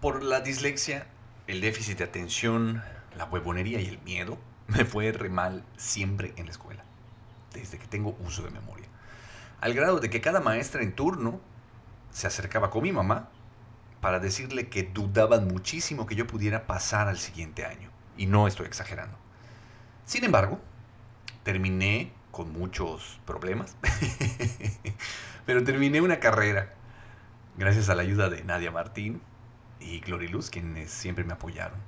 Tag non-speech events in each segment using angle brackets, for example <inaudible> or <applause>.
Por la dislexia, el déficit de atención, la huevonería y el miedo, <laughs> me fue re mal siempre en la escuela, desde que tengo uso de memoria. Al grado de que cada maestra en turno se acercaba con mi mamá para decirle que dudaban muchísimo que yo pudiera pasar al siguiente año. Y no estoy exagerando. Sin embargo, terminé con muchos problemas, <laughs> pero terminé una carrera gracias a la ayuda de Nadia Martín y Gloriluz, quienes siempre me apoyaron.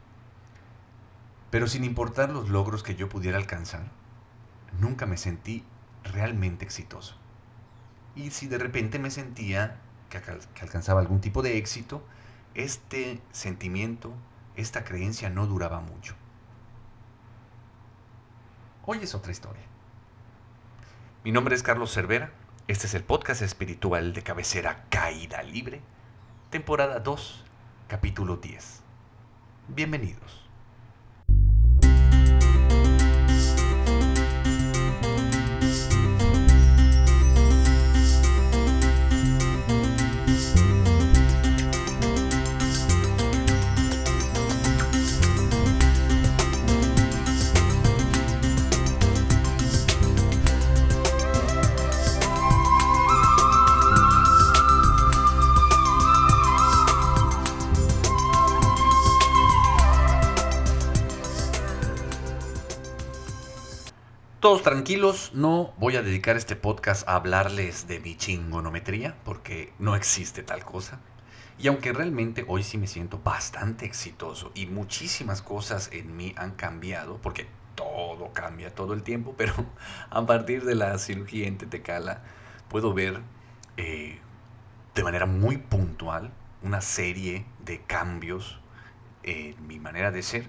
Pero sin importar los logros que yo pudiera alcanzar, nunca me sentí realmente exitoso. Y si de repente me sentía que, alcanzaba algún tipo de éxito, este sentimiento, esta creencia no duraba mucho. Hoy es otra historia. Mi nombre es Carlos Cervera. Este es el podcast espiritual de cabecera Caída Libre, temporada 2, capítulo 10. Bienvenidos. Todos tranquilos, no voy a dedicar este podcast a hablarles de mi chingonometría, porque no existe tal cosa. Y aunque realmente hoy sí me siento bastante exitoso y muchísimas cosas en mí han cambiado, porque todo cambia todo el tiempo, pero <laughs> a partir de la cirugía en Tetecala puedo ver eh, de manera muy puntual una serie de cambios en mi manera de ser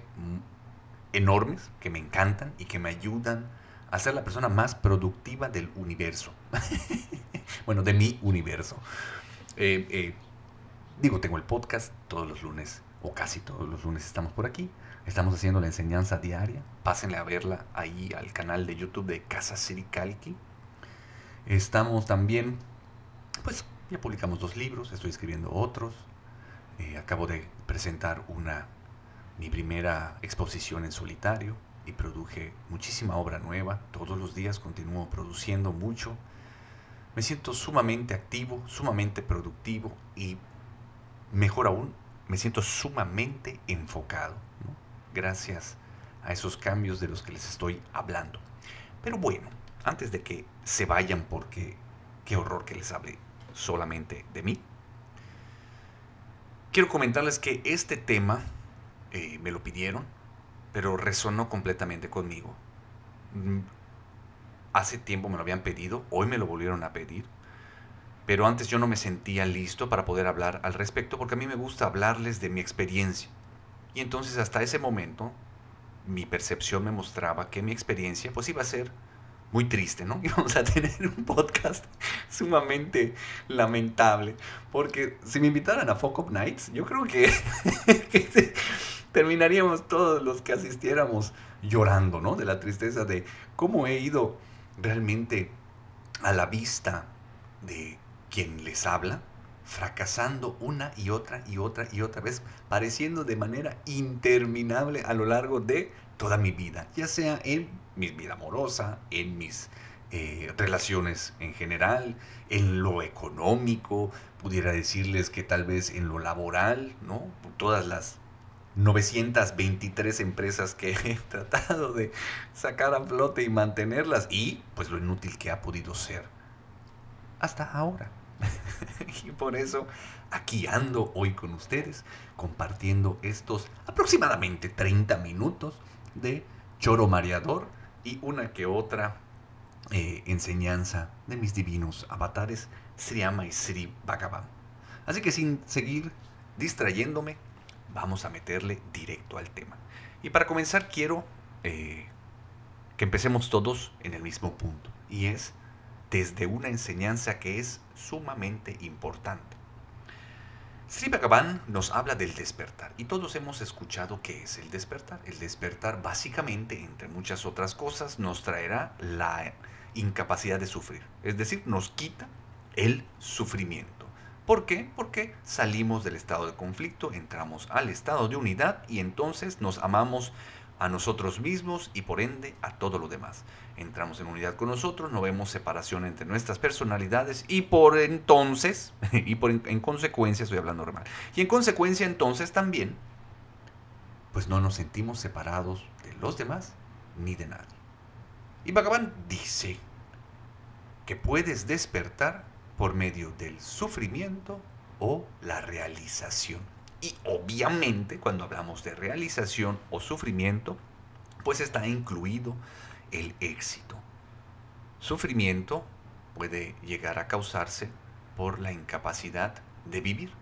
enormes, que me encantan y que me ayudan a ser la persona más productiva del universo. <laughs> bueno, de mi universo. Eh, eh, digo, tengo el podcast todos los lunes, o casi todos los lunes estamos por aquí. Estamos haciendo la enseñanza diaria. Pásenle a verla ahí al canal de YouTube de Casa Siricalqui. Estamos también, pues ya publicamos dos libros, estoy escribiendo otros. Eh, acabo de presentar una, mi primera exposición en solitario y produje muchísima obra nueva. Todos los días continúo produciendo mucho. Me siento sumamente activo, sumamente productivo y mejor aún, me siento sumamente enfocado. Gracias a esos cambios de los que les estoy hablando. Pero bueno, antes de que se vayan porque qué horror que les hable solamente de mí, quiero comentarles que este tema eh, me lo pidieron pero resonó completamente conmigo. Mm, hace tiempo me lo habían pedido, hoy me lo volvieron a pedir, pero antes yo no me sentía listo para poder hablar al respecto porque a mí me gusta hablarles de mi experiencia. Y entonces hasta ese momento mi percepción me mostraba que mi experiencia pues iba a ser muy triste, ¿no? <laughs> Íbamos a tener un podcast <laughs> sumamente lamentable. Porque si me invitaran a Folk Nights, yo creo que, <laughs> terminaríamos todos los que asistiéramos llorando, ¿no? De la tristeza de cómo he ido realmente a la vista de quien les habla, fracasando una y otra y otra y otra vez, pareciendo de manera interminable a lo largo de toda mi vida, ya sea en mi vida amorosa, en mis eh, relaciones en general, en lo económico, pudiera decirles que tal vez en lo laboral, ¿no? Todas las 923 empresas que <laughs> he tratado de sacar a flote y mantenerlas y pues lo inútil que ha podido ser hasta ahora. <laughs> y por eso aquí ando hoy con ustedes compartiendo estos aproximadamente 30 minutos de choro mareador y una que otra eh, enseñanza de mis divinos avatares Sriyama y Sri Bhagavan. Así que sin seguir distrayéndome, vamos a meterle directo al tema. Y para comenzar quiero eh, que empecemos todos en el mismo punto, y es desde una enseñanza que es sumamente importante. Sri Bhagavan nos habla del despertar y todos hemos escuchado qué es el despertar. El despertar básicamente, entre muchas otras cosas, nos traerá la incapacidad de sufrir, es decir, nos quita el sufrimiento, ¿Por qué? Porque salimos del estado de conflicto, entramos al estado de unidad y entonces nos amamos a nosotros mismos y por ende a todo lo demás. Entramos en unidad con nosotros, no vemos separación entre nuestras personalidades y por entonces, <laughs> y por en, consecuencia, estoy hablando normal, y en consecuencia entonces también, pues no nos sentimos separados de los demás ni de nadie. Y Bhagavan dice que puedes despertar por medio del sufrimiento o la realización. Y obviamente cuando hablamos de realización o sufrimiento, pues está incluido el éxito. Sufrimiento puede llegar a causarse por la incapacidad de vivir.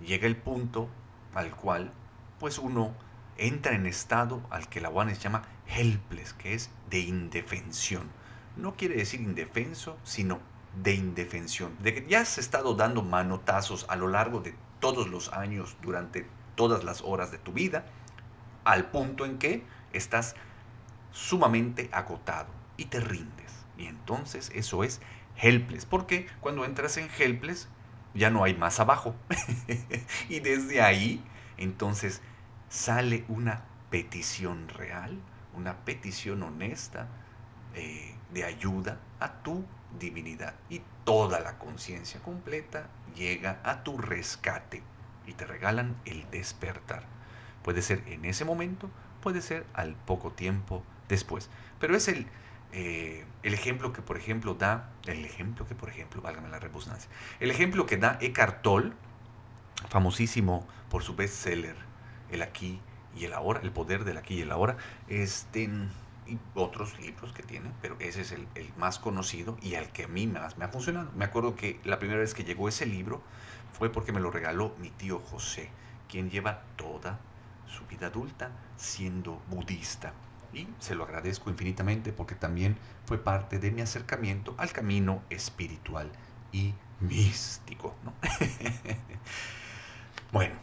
Llega el punto al cual pues uno entra en estado al que la One llama helpless, que es de indefensión. No quiere decir indefenso, sino de indefensión. De que ya has estado dando manotazos a lo largo de todos los años, durante todas las horas de tu vida, al punto en que estás sumamente agotado y te rindes. Y entonces eso es helpless, porque cuando entras en helpless ya no hay más abajo. <laughs> y desde ahí entonces sale una petición real, una petición honesta eh, de ayuda a tu divinidad. Y toda la conciencia completa llega a tu rescate y te regalan el despertar. Puede ser en ese momento, puede ser al poco tiempo después. Pero es el, eh, el ejemplo que, por ejemplo, da, el ejemplo que, por ejemplo, válgame la redundancia, el ejemplo que da Eckhart Tolle, famosísimo por su bestseller, El aquí y el ahora, el poder del aquí y el ahora, este y otros libros que tiene, pero ese es el, más conocido y al que a mí más me ha funcionado. Me acuerdo que la primera vez que llegó ese libro fue porque me lo regaló mi tío José, quien lleva toda su vida adulta siendo budista. Y se lo agradezco infinitamente porque también fue parte de mi acercamiento al camino espiritual y místico. <laughs> bueno,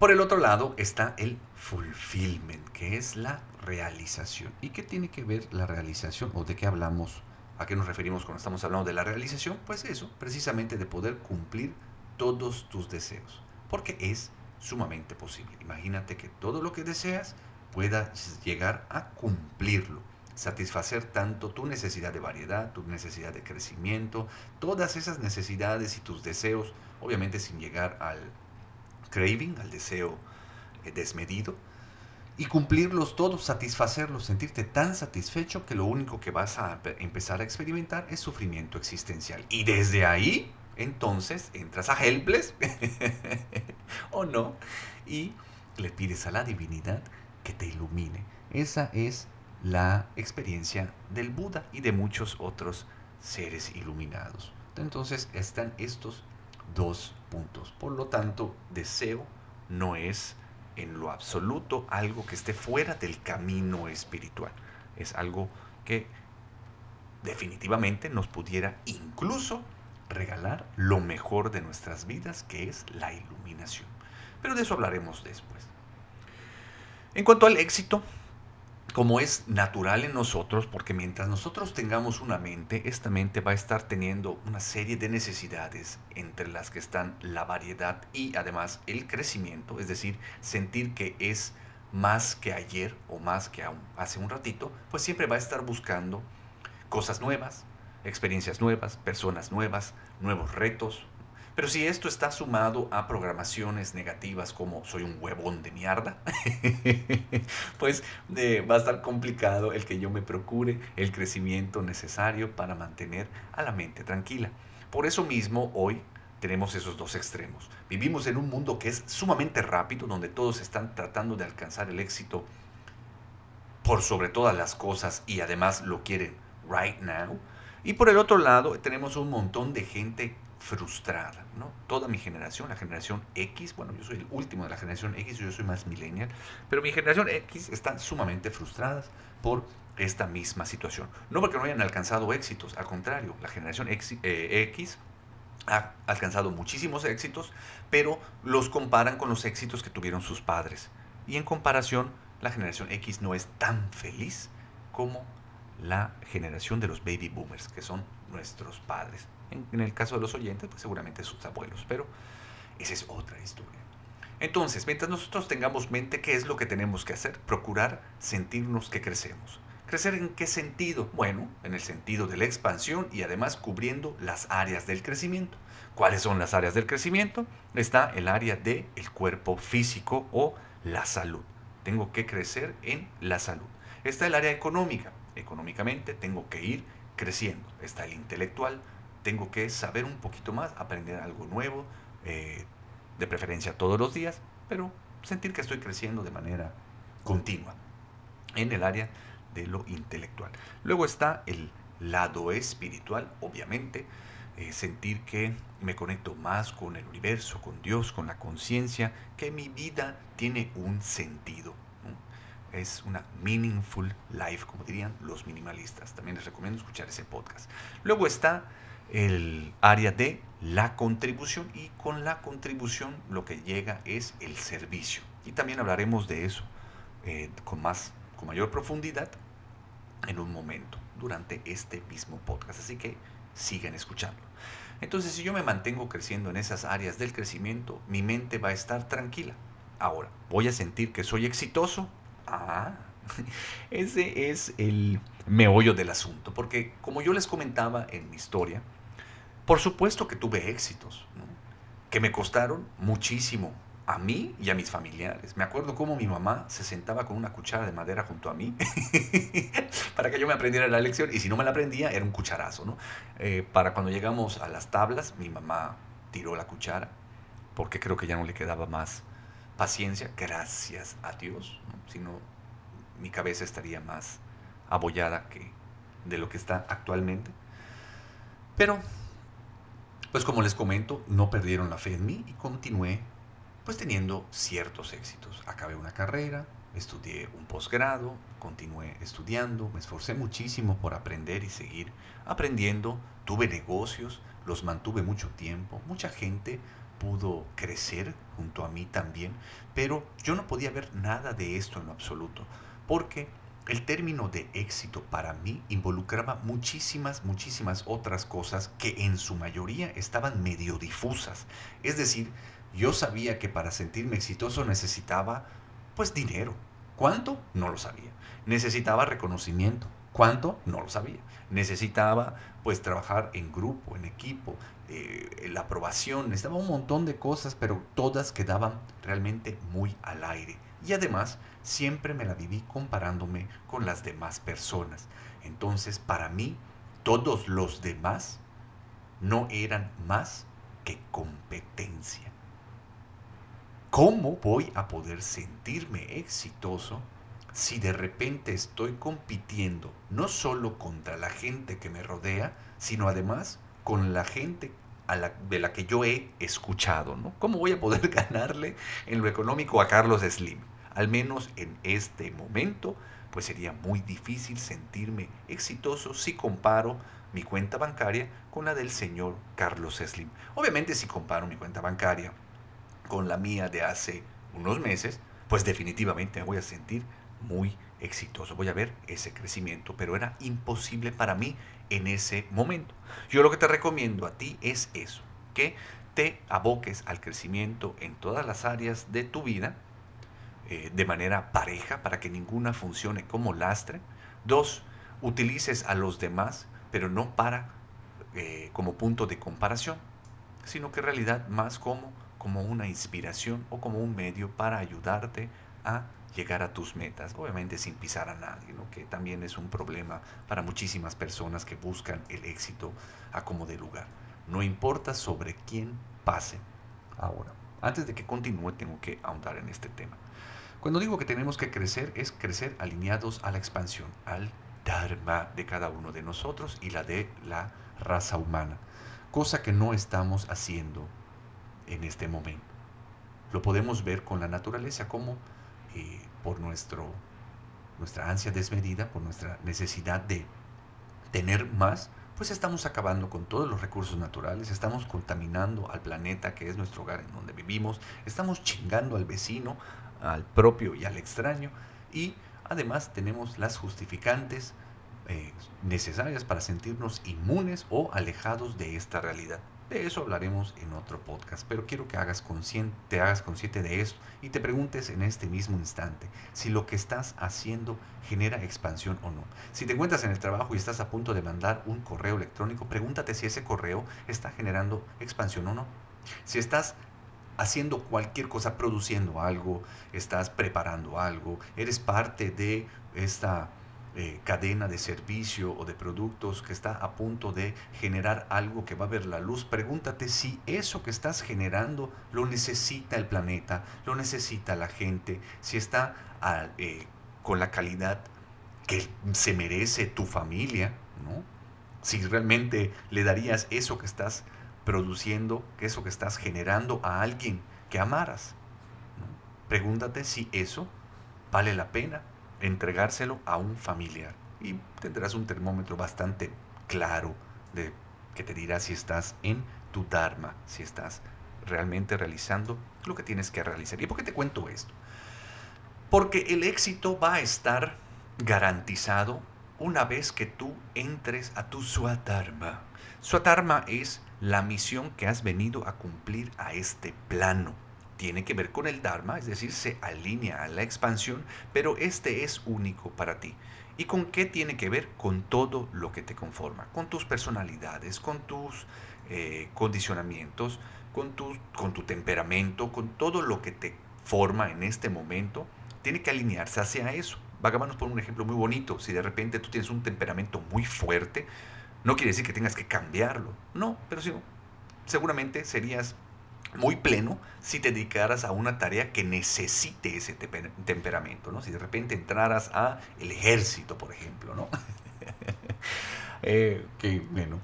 por el otro lado está el fulfillment, que es la realización. ¿Y qué tiene que ver la realización o de qué hablamos? ¿A qué nos referimos cuando estamos hablando de la realización? Pues eso, precisamente de poder cumplir todos tus deseos, porque es sumamente posible. Imagínate que todo lo que deseas pueda llegar a cumplirlo, satisfacer tanto tu necesidad de variedad, tu necesidad de crecimiento, todas esas necesidades y tus deseos, obviamente sin llegar al craving, al deseo eh, desmedido, y cumplirlos todos, satisfacerlos, sentirte tan satisfecho que lo único que vas a empezar a experimentar es sufrimiento existencial. Y desde ahí, entonces, entras a Helpless, <laughs> o no, y le pides a la divinidad que te ilumine. Esa es la experiencia del Buda y de muchos otros seres iluminados. Entonces están estos dos puntos. Por lo tanto, deseo no es en lo absoluto algo que esté fuera del camino espiritual. Es algo que definitivamente nos pudiera incluso regalar lo mejor de nuestras vidas, que es la iluminación. Pero de eso hablaremos después. En cuanto al éxito, como es natural en nosotros, porque mientras nosotros tengamos una mente, esta mente va a estar teniendo una serie de necesidades entre las que están la variedad y además el crecimiento, es decir, sentir que es más que ayer o más que hace un ratito, pues siempre va a estar buscando cosas nuevas, experiencias nuevas, personas nuevas, nuevos retos, pero si esto está sumado a programaciones negativas como soy un huevón de mierda, <laughs> pues eh, va a estar complicado el que yo me procure el crecimiento necesario para mantener a la mente tranquila. Por eso mismo hoy tenemos esos dos extremos. Vivimos en un mundo que es sumamente rápido, donde todos están tratando de alcanzar el éxito por sobre todas las cosas y además lo quieren right now. Y por el otro lado tenemos un montón de gente frustrada, ¿no? Toda mi generación, la generación X, bueno, yo soy el último de la generación X, yo soy más millennial, pero mi generación X están sumamente frustradas por esta misma situación. No porque no hayan alcanzado éxitos, al contrario, la generación X, eh, X ha alcanzado muchísimos éxitos, pero los comparan con los éxitos que tuvieron sus padres. Y en comparación, la generación X no es tan feliz como la generación de los baby boomers, que son nuestros padres En, el caso de los oyentes, pues seguramente sus abuelos, pero esa es otra historia. Entonces, mientras nosotros tengamos mente, ¿qué es lo que tenemos que hacer? Procurar sentirnos que crecemos. ¿Crecer en qué sentido? Bueno, en el sentido de la expansión y además cubriendo las áreas del crecimiento. ¿Cuáles son las áreas del crecimiento? Está el área del el cuerpo físico o la salud. Tengo que crecer en la salud. Está el área económica. Económicamente tengo que ir creciendo. Está el intelectual. Tengo que saber un poquito más, aprender algo nuevo, eh, de preferencia todos los días, pero sentir que estoy creciendo de manera continua en el área de lo intelectual. Luego está el lado espiritual, obviamente, eh, sentir que me conecto más con el universo, con Dios, con la conciencia, que mi vida tiene un sentido. Es una meaningful life, como dirían los minimalistas. También les recomiendo escuchar ese podcast. Luego está el área de la contribución y con la contribución lo que llega es el servicio. Y también hablaremos de eso eh, con, más, con mayor profundidad en un momento durante este mismo podcast. Así que sigan escuchando. Entonces, si yo me mantengo creciendo en esas áreas del crecimiento, mi mente va a estar tranquila. Ahora, ¿voy a sentir que soy exitoso? Ah, <laughs> ese es el meollo del asunto. Porque como yo les comentaba en mi historia, por supuesto que tuve éxitos, que me costaron muchísimo a mí y a mis familiares. Me acuerdo cómo mi mamá se sentaba con una cuchara de madera junto a mí <laughs> para que yo me aprendiera la lección y si no me la aprendía era un cucharazo. ¿no? Eh, para cuando llegamos a las tablas, mi mamá tiró la cuchara porque creo que ya no le quedaba más paciencia, gracias a Dios, si no mi cabeza estaría más abollada que de lo que está actualmente. Pero, pues como les comento, no perdieron la fe en mí y continué pues teniendo ciertos éxitos. Acabé una carrera, estudié un posgrado, continué estudiando, me esforcé muchísimo por aprender y seguir aprendiendo, tuve negocios, los mantuve mucho tiempo, mucha gente pudo crecer junto a mí también, pero yo no podía ver nada de esto en lo absoluto, porque el término de éxito para mí involucraba muchísimas, muchísimas otras cosas que en su mayoría estaban medio difusas. Es decir, yo sabía que para sentirme exitoso necesitaba pues dinero. ¿Cuánto? No lo sabía. Necesitaba reconocimiento. ¿Cuánto? No lo sabía. Necesitaba pues trabajar en grupo, en equipo, eh, la aprobación, necesitaba un montón de cosas, pero todas quedaban realmente muy al aire. Y además siempre me la viví comparándome con las demás personas. Entonces para mí todos los demás no eran más que competencia. ¿Cómo voy a poder sentirme exitoso si de repente estoy compitiendo no solo contra la gente que me rodea, sino además con la gente de la que yo he escuchado? ¿no? ¿Cómo voy a poder <laughs> ganarle en lo económico a Carlos Slim? Al menos en este momento, pues sería muy difícil sentirme exitoso si comparo mi cuenta bancaria con la del señor Carlos Slim. Obviamente si comparo mi cuenta bancaria con la mía de hace unos meses, pues definitivamente me voy a sentir muy exitoso. Voy a ver ese crecimiento, pero era imposible para mí en ese momento. Yo lo que te recomiendo a ti es eso, que te aboques al crecimiento en todas las áreas de tu vida eh, de manera pareja para que ninguna funcione como lastre. Dos, utilices a los demás, pero no para eh, como punto de comparación, sino que en realidad más como como una inspiración o como un medio para ayudarte a llegar a tus metas, obviamente sin pisar a nadie, que también es un problema para muchísimas personas que buscan el éxito a como de lugar. No importa sobre quién pase. Ahora, antes de que continúe, tengo que ahondar en este tema. Cuando digo que tenemos que crecer, es crecer alineados a la expansión, al Dharma de cada uno de nosotros y la de la raza humana, cosa que no estamos haciendo en este momento. Lo podemos ver con la naturaleza como eh, por nuestro, nuestra ansia desmedida, por nuestra necesidad de tener más, pues estamos acabando con todos los recursos naturales, estamos contaminando al planeta que es nuestro hogar en donde vivimos, estamos chingando al vecino, al propio y al extraño, y además tenemos las justificantes eh, necesarias para sentirnos inmunes o alejados de esta realidad. De eso hablaremos en otro podcast, pero quiero que hagas te hagas consciente de esto y te preguntes en este mismo instante si lo que estás haciendo genera expansión o no. Si te encuentras en el trabajo y estás a punto de mandar un correo electrónico, pregúntate si ese correo está generando expansión o no. Si estás haciendo cualquier cosa, produciendo algo, estás preparando algo, eres parte de esta eh, cadena de servicio o de productos que está a punto de generar algo que va a ver la luz, pregúntate si eso que estás generando lo necesita el planeta, lo necesita la gente, si está ah, eh, con la calidad que se merece tu familia, ¿no? Si realmente le darías eso que estás produciendo, eso que estás generando a alguien que amaras. Pregúntate si eso vale la pena entregárselo a un familiar y tendrás un termómetro bastante claro de que te dirá si estás en tu Dharma, si estás realmente realizando lo que tienes que realizar. ¿Y por qué te cuento esto? Porque el éxito va a estar garantizado una vez que tú entres a tu Swadharma. Swadharma es la misión que has venido a cumplir a este plano tiene que ver con el Dharma, es decir, se alinea a la expansión, pero este es único para ti. ¿Y con qué tiene que ver? Con todo lo que te conforma, con tus personalidades, con tus eh, condicionamientos, con tu, temperamento, con todo lo que te forma en este momento, tiene que alinearse hacia eso. Vamos por un ejemplo muy bonito. Si de repente tú tienes un temperamento muy fuerte, no quiere decir que tengas que cambiarlo. No, pero sí, seguramente serías muy pleno si te dedicaras a una tarea que necesite ese temperamento, ¿no? Si de repente entraras a el ejército, por ejemplo, ¿no? <laughs> Eh, que, bueno,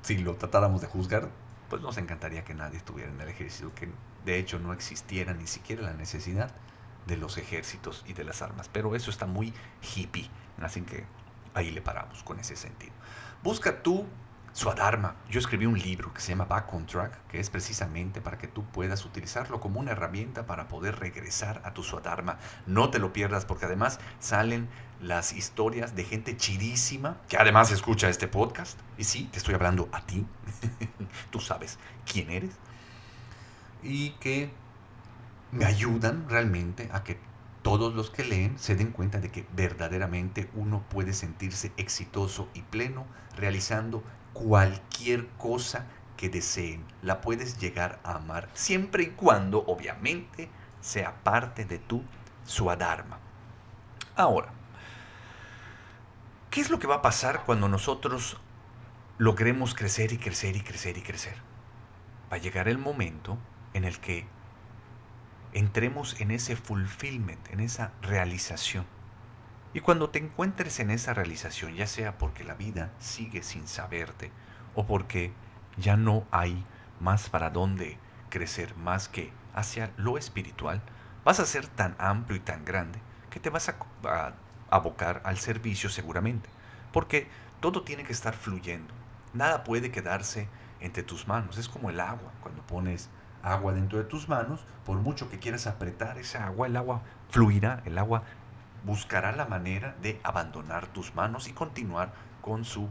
si lo tratáramos de juzgar, pues nos encantaría que nadie estuviera en el ejército, que de hecho no existiera ni siquiera la necesidad de los ejércitos y de las armas. Pero eso está muy hippie, así que ahí le paramos con ese sentido. Busca tú Swadharma. Yo escribí un libro que se llama Back on Track, que es precisamente para que tú puedas utilizarlo como una herramienta para poder regresar a tu Swadharma. No te lo pierdas porque además salen las historias de gente chidísima que además escucha este podcast. Y sí, te estoy hablando a ti. <laughs> tú sabes quién eres. Y que me ayudan realmente a que todos los que leen se den cuenta de que verdaderamente uno puede sentirse exitoso y pleno realizando cualquier cosa que deseen. La puedes llegar a amar siempre y cuando, obviamente, sea parte de tu suadharma. Ahora, ¿qué es lo que va a pasar cuando nosotros logremos crecer y crecer y crecer y crecer? Va a llegar el momento en el que entremos en ese fulfillment, en esa realización. Y cuando te encuentres en esa realización, ya sea porque la vida sigue sin saberte o porque ya no hay más para dónde crecer más que hacia lo espiritual, vas a ser tan amplio y tan grande que te vas a, abocar al servicio seguramente, porque todo tiene que estar fluyendo. Nada puede quedarse entre tus manos. Es como el agua. Cuando pones agua dentro de tus manos, por mucho que quieras apretar esa agua, el agua fluirá, el agua buscará la manera de abandonar tus manos y continuar con su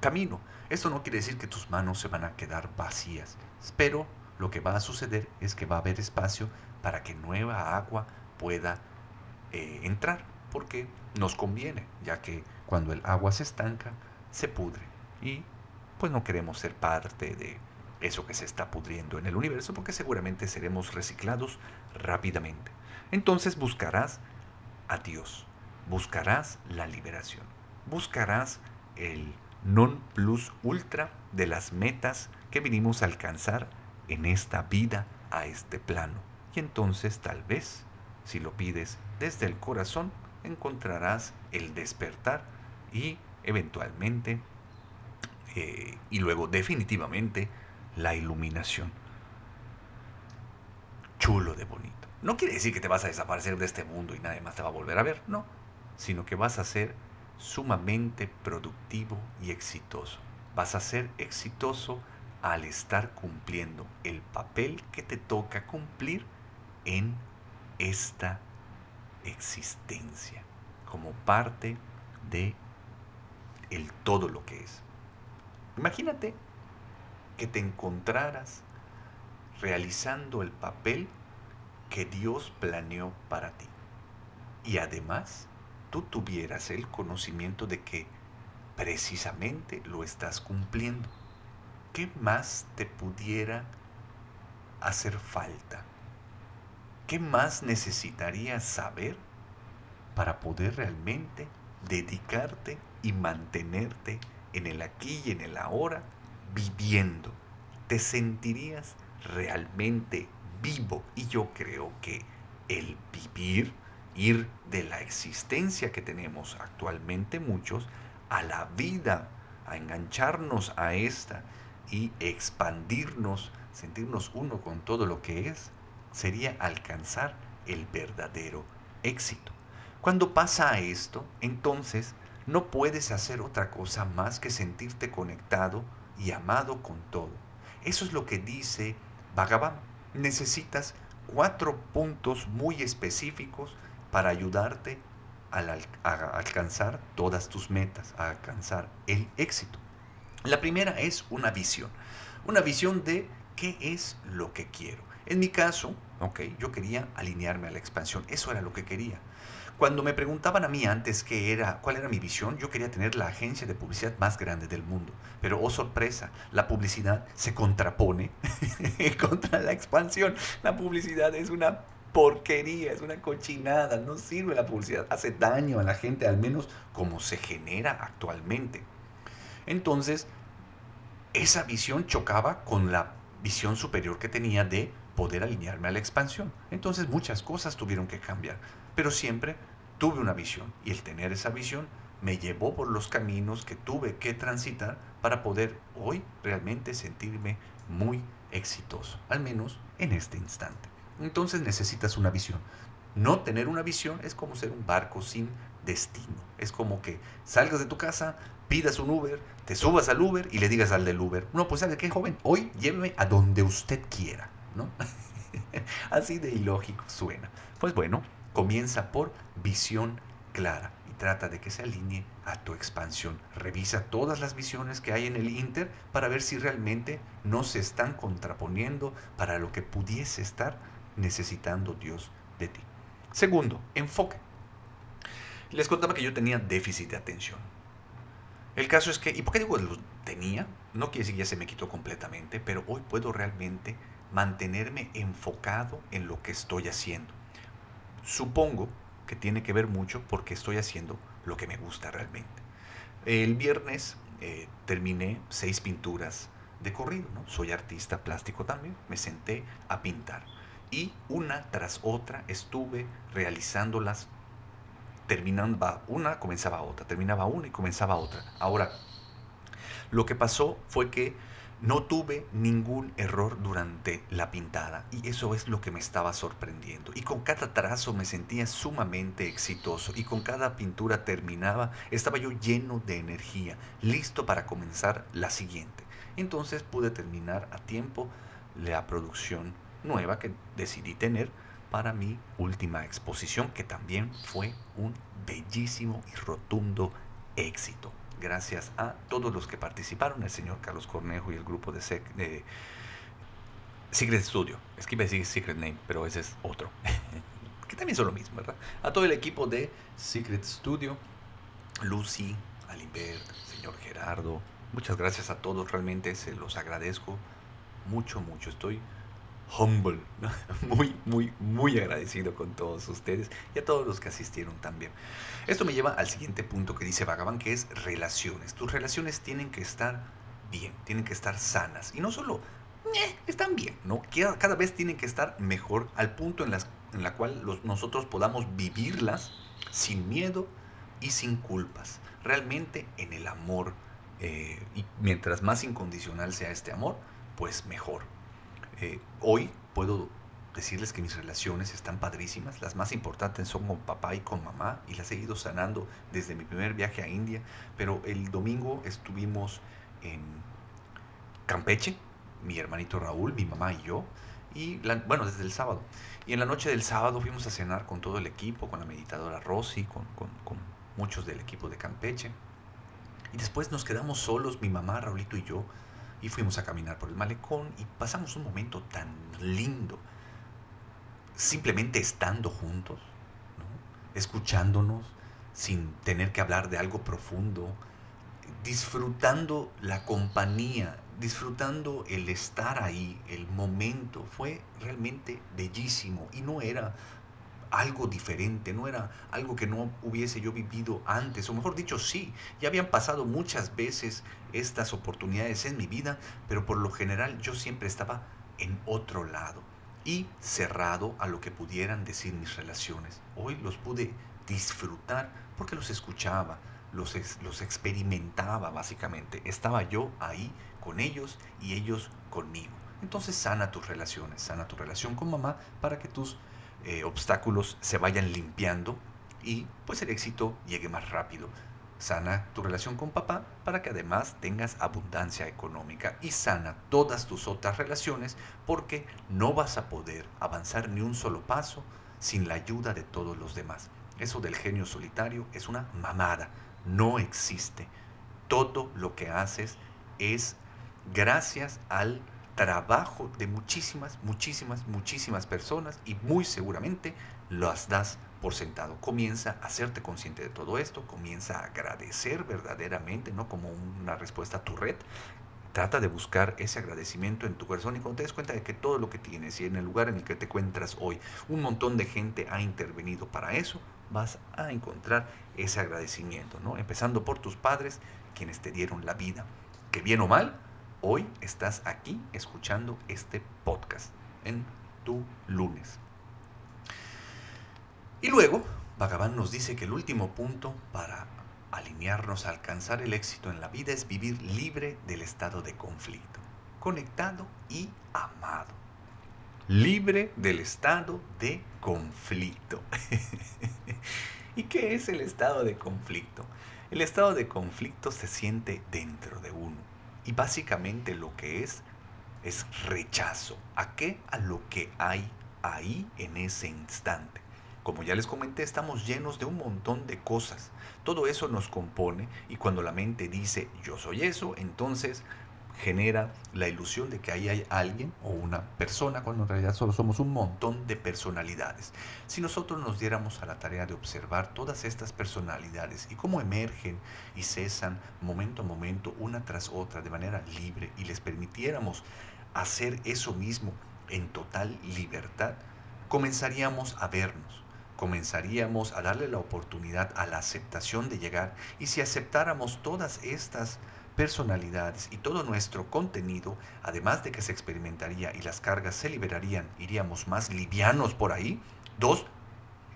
camino. Esto no quiere decir que tus manos se van a quedar vacías, pero lo que va a suceder es que va a haber espacio para que nueva agua pueda eh, entrar, porque nos conviene, ya que cuando el agua se estanca, se pudre y pues no queremos ser parte de eso que se está pudriendo en el universo, porque seguramente seremos reciclados rápidamente. Entonces buscarás a Dios. Buscarás la liberación. Buscarás el non plus ultra de las metas que vinimos a alcanzar en esta vida, a este plano. Y entonces tal vez, si lo pides desde el corazón, encontrarás el despertar y eventualmente eh, y luego definitivamente la iluminación. Chulo de bonito. No quiere decir que te vas a desaparecer de este mundo y nadie más te va a volver a ver, no, sino que vas a ser sumamente productivo y exitoso. Vas a ser exitoso al estar cumpliendo el papel que te toca cumplir en esta existencia, como parte de el todo lo que es. Imagínate que te encontraras realizando el papel que Dios planeó para ti. Y además, tú tuvieras el conocimiento de que precisamente lo estás cumpliendo. ¿Qué más te pudiera hacer falta? ¿Qué más necesitarías saber para poder realmente dedicarte y mantenerte en el aquí y en el ahora viviendo? ¿Te sentirías realmente vivo? Y yo creo que el vivir, ir de la existencia que tenemos actualmente muchos a la vida, a engancharnos a esta y expandirnos, sentirnos uno con todo lo que es, sería alcanzar el verdadero éxito. Cuando pasa esto, entonces no puedes hacer otra cosa más que sentirte conectado y amado con todo. Eso es lo que dice Bhagavan. Necesitas cuatro puntos muy específicos para ayudarte a alcanzar todas tus metas, a alcanzar el éxito. La primera es una visión. Una visión de qué es lo que quiero. En mi caso, ok, yo quería alinearme a la expansión. Eso era lo que quería. Cuando me preguntaban a mí antes qué era, cuál era mi visión, yo quería tener la agencia de publicidad más grande del mundo. Pero, oh sorpresa, la publicidad se contrapone <laughs> contra la expansión. La publicidad es una porquería, es una cochinada, no sirve la publicidad, hace daño a la gente, al menos como se genera actualmente. Entonces, esa visión chocaba con la visión superior que tenía de poder alinearme a la expansión. Entonces muchas cosas tuvieron que cambiar, pero siempre tuve una visión y el tener esa visión me llevó por los caminos que tuve que transitar para poder hoy realmente sentirme muy exitoso, al menos en este instante. Entonces necesitas una visión. No tener una visión es como ser un barco sin destino. Es como que salgas de tu casa, pidas un Uber, te subas al Uber y le digas al del Uber, no, pues sabe qué joven, hoy lléveme a donde usted quiera, ¿no? <laughs> Así de ilógico suena. Pues bueno, comienza por visión clara y trata de que se alinee a tu expansión. Revisa todas las visiones que hay en el Inter para ver si realmente no se están contraponiendo para lo que pudiese estar necesitando Dios de ti. Segundo, enfoque. Les contaba que yo tenía déficit de atención. El caso es que, ¿y por qué digo lo tenía? No quiere decir que ya se me quitó completamente, pero hoy puedo realmente mantenerme enfocado en lo que estoy haciendo. Supongo que tiene que ver mucho porque estoy haciendo lo que me gusta realmente. El viernes eh, terminé seis pinturas de corrido, ¿no? Soy artista plástico también, me senté a pintar y una tras otra estuve realizándolas. Terminaba una, comenzaba otra, terminaba una y comenzaba otra. Ahora, lo que pasó fue que no tuve ningún error durante la pintada y eso es lo que me estaba sorprendiendo. Y con cada trazo me sentía sumamente exitoso y con cada pintura terminaba, estaba yo lleno de energía, listo para comenzar la siguiente. Entonces pude terminar a tiempo la producción nueva que decidí tener para mi última exposición, que también fue un bellísimo y rotundo éxito. Gracias a todos los que participaron, el señor Carlos Cornejo y el grupo de, Secret Studio. Es que iba a decir Secret Name, pero ese es otro. <laughs> que también son lo mismo, ¿verdad? A todo el equipo de Secret Studio, Lucy, Alimbert, señor Gerardo. Muchas gracias a todos, realmente se los agradezco mucho, mucho. Estoy humble, <laughs> muy, muy, muy agradecido con todos ustedes y a todos los que asistieron también. Esto me lleva al siguiente punto que dice Bhagavan, que es relaciones. Tus relaciones tienen que estar bien, tienen que estar sanas y no solo están bien, ¿no? Cada, vez tienen que estar mejor al punto en, las, en la cual los, nosotros podamos vivirlas sin miedo y sin culpas. Realmente en el amor, eh, y mientras más incondicional sea este amor, pues mejor. Eh, hoy puedo decirles que mis relaciones están padrísimas. Las más importantes son con papá y con mamá y las he ido sanando desde mi primer viaje a India. Pero el domingo estuvimos en Campeche, mi hermanito Raúl, mi mamá y yo. Y bueno, desde el sábado. Y en la noche del sábado fuimos a cenar con todo el equipo, con la meditadora Rosy, con, con muchos del equipo de Campeche. Y después nos quedamos solos, mi mamá, Raulito y yo, fuimos a caminar por el malecón y pasamos un momento tan lindo, simplemente estando juntos, escuchándonos, sin tener que hablar de algo profundo, disfrutando la compañía, disfrutando el estar ahí, el momento. Fue realmente bellísimo y no era algo diferente, no era algo que no hubiese yo vivido antes, o mejor dicho, sí, ya habían pasado muchas veces estas oportunidades en mi vida, pero por lo general yo siempre estaba en otro lado y cerrado a lo que pudieran decir mis relaciones. Hoy los pude disfrutar porque los escuchaba, los, los experimentaba básicamente. Estaba yo ahí con ellos y ellos conmigo. Entonces sana tus relaciones, sana tu relación con mamá para que tus eh, obstáculos se vayan limpiando y pues el éxito llegue más rápido. Sana tu relación con papá para que además tengas abundancia económica y sana todas tus otras relaciones porque no vas a poder avanzar ni un solo paso sin la ayuda de todos los demás. Eso del genio solitario es una mamada, no existe. Todo lo que haces es gracias al trabajo de muchísimas, muchísimas, muchísimas personas y muy seguramente las das por sentado. Comienza a hacerte consciente de todo esto, comienza a agradecer verdaderamente, no como una respuesta a tu red. Trata de buscar ese agradecimiento en tu corazón y cuando te des cuenta de que todo lo que tienes y en el lugar en el que te encuentras hoy, un montón de gente ha intervenido para eso, vas a encontrar ese agradecimiento, ¿no? Empezando por tus padres, quienes te dieron la vida. Que bien o mal, hoy estás aquí escuchando este podcast en tu lunes. Y luego, Bhagavan nos dice que el último punto para alinearnos a alcanzar el éxito en la vida es vivir libre del estado de conflicto, conectado y amado. Libre del estado de conflicto. <laughs> ¿Y qué es el estado de conflicto? El estado de conflicto se siente dentro de uno y básicamente lo que es es rechazo. ¿A qué? A lo que hay ahí en ese instante. Como ya les comenté, estamos llenos de un montón de cosas. Todo eso nos compone y cuando la mente dice yo soy eso, entonces genera la ilusión de que ahí hay alguien o una persona, cuando en realidad solo somos un montón de personalidades. Si nosotros nos diéramos a la tarea de observar todas estas personalidades y cómo emergen y cesan momento a momento, una tras otra, de manera libre, y les permitiéramos hacer eso mismo en total libertad, comenzaríamos a vernos comenzaríamos a darle la oportunidad a la aceptación de llegar y si aceptáramos todas estas y todo nuestro contenido, además de que se experimentaría y las cargas se liberarían, iríamos más livianos por ahí. Dos,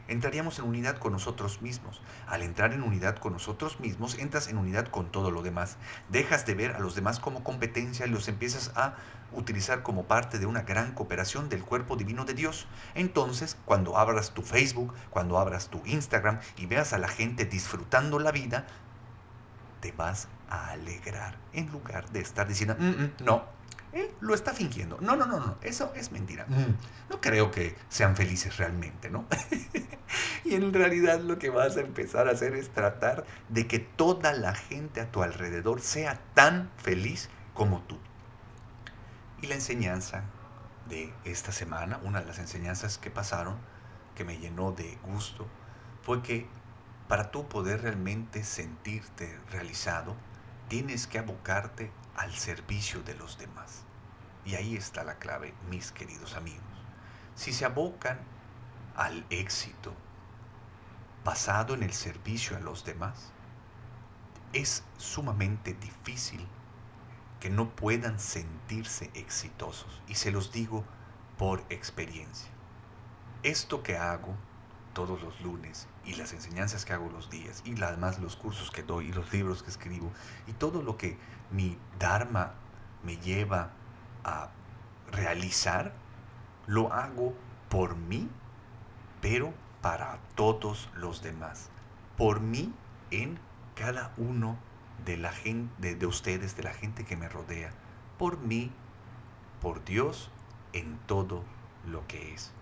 entraríamos en unidad con nosotros mismos. Al entrar en unidad con nosotros mismos, entras en unidad con todo lo demás. Dejas de ver a los demás como competencia y los empiezas a utilizar como parte de una gran cooperación del cuerpo divino de Dios. Entonces, cuando abras tu Facebook, cuando abras tu Instagram y veas a la gente disfrutando la vida, te vas a alegrar en lugar de estar diciendo, mm, mm, no, él lo está fingiendo. No, no, no, no, eso es mentira. Mm, no creo que sean felices realmente, ¿no? <laughs> y en realidad lo que vas a empezar a hacer es tratar de que toda la gente a tu alrededor sea tan feliz como tú. Y la enseñanza de esta semana, una de las enseñanzas que pasaron, que me llenó de gusto, fue que para tú poder realmente sentirte realizado, tienes que abocarte al servicio de los demás. Y ahí está la clave, mis queridos amigos. Si se abocan al éxito basado en el servicio a los demás, es sumamente difícil que no puedan sentirse exitosos. Y se los digo por experiencia. Esto que hago todos los lunes y las enseñanzas que hago los días y además los cursos que doy y los libros que escribo y todo lo que mi Dharma me lleva a realizar, lo hago por mí, pero para todos los demás. Por mí en cada uno de la gente de ustedes, de la gente que me rodea. Por mí, por Dios en todo lo que es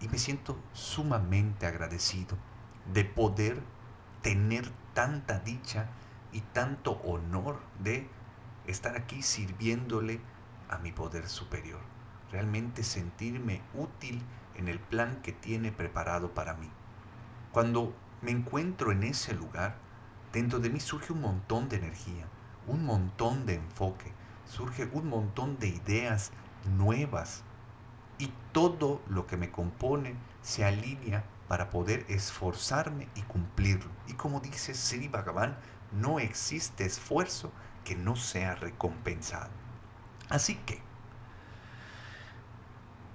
y me siento sumamente agradecido de poder tener tanta dicha y tanto honor de estar aquí sirviéndole a mi poder superior. Realmente sentirme útil en el plan que tiene preparado para mí. Cuando me encuentro en ese lugar, dentro de mí surge un montón de energía, un montón de enfoque, surge un montón de ideas nuevas y todo lo que me compone se alinea para poder esforzarme y cumplirlo. Y como dice Sri Bhagavan, no existe esfuerzo que no sea recompensado. Así que,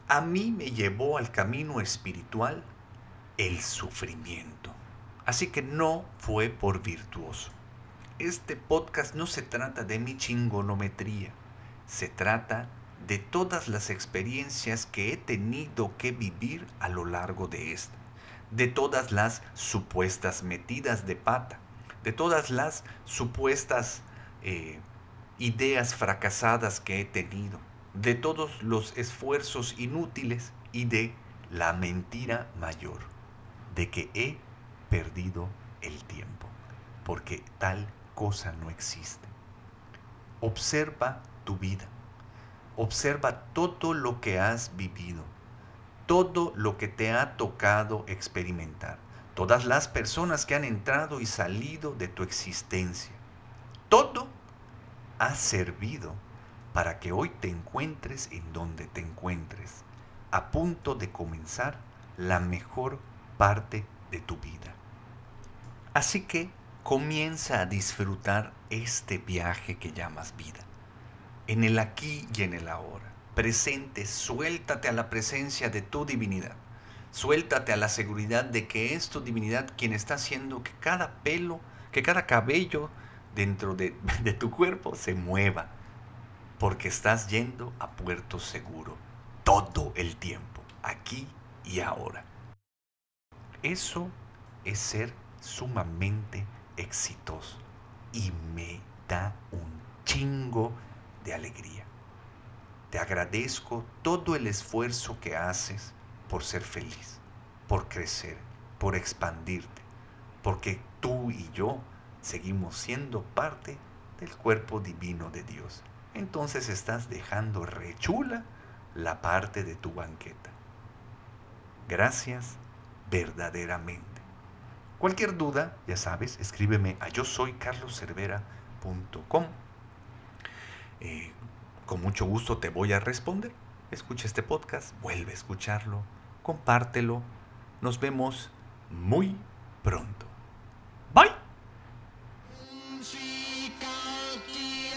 a mí me llevó al camino espiritual el sufrimiento. Así que no fue por virtuoso. Este podcast no se trata de mi chingonometría, se trata todas las experiencias que he tenido que vivir a lo largo de este, de todas las supuestas metidas de pata, de todas las supuestas eh, ideas fracasadas que he tenido, de todos los esfuerzos inútiles y de la mentira mayor, de que he perdido el tiempo, porque tal cosa no existe. Observa tu vida, observa todo lo que has vivido, todo lo que te ha tocado experimentar todas las personas que han entrado y salido de tu existencia. Todo ha servido para que hoy te encuentres en donde te encuentres, a punto de comenzar la mejor parte de tu vida. Así que comienza a disfrutar este viaje que llamas vida, en el aquí y en el ahora. Presente, suéltate a la presencia de tu divinidad Suéltate a la seguridad de que es tu divinidad quien está haciendo que cada pelo, que cada cabello dentro de, <laughs> tu cuerpo se mueva. Porque estás yendo a puerto seguro todo el tiempo, aquí y ahora. Eso es ser sumamente exitoso y me da un chingo de alegría. Te agradezco todo el esfuerzo que haces por ser feliz, por crecer, por expandirte, porque tú y yo seguimos siendo parte del cuerpo divino de Dios. Entonces estás dejando rechula la parte de tu banqueta. Gracias verdaderamente. Cualquier duda, ya sabes, escríbeme a yo soy carloscervera.com. Eh, con mucho gusto te voy a responder. Escucha este podcast, vuelve a escucharlo, compártelo. Nos vemos muy pronto. Bye.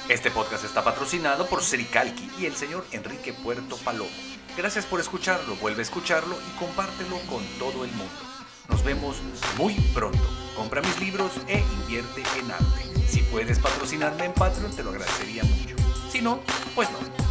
Este podcast está patrocinado por Sericalqui y el señor Enrique Puerto Palomo. Gracias por escucharlo, vuelve a escucharlo y compártelo con todo el mundo. Nos vemos muy pronto. Compra mis libros e invierte en arte. Si puedes patrocinarme en Patreon, te lo agradecería mucho. Si no, pues no.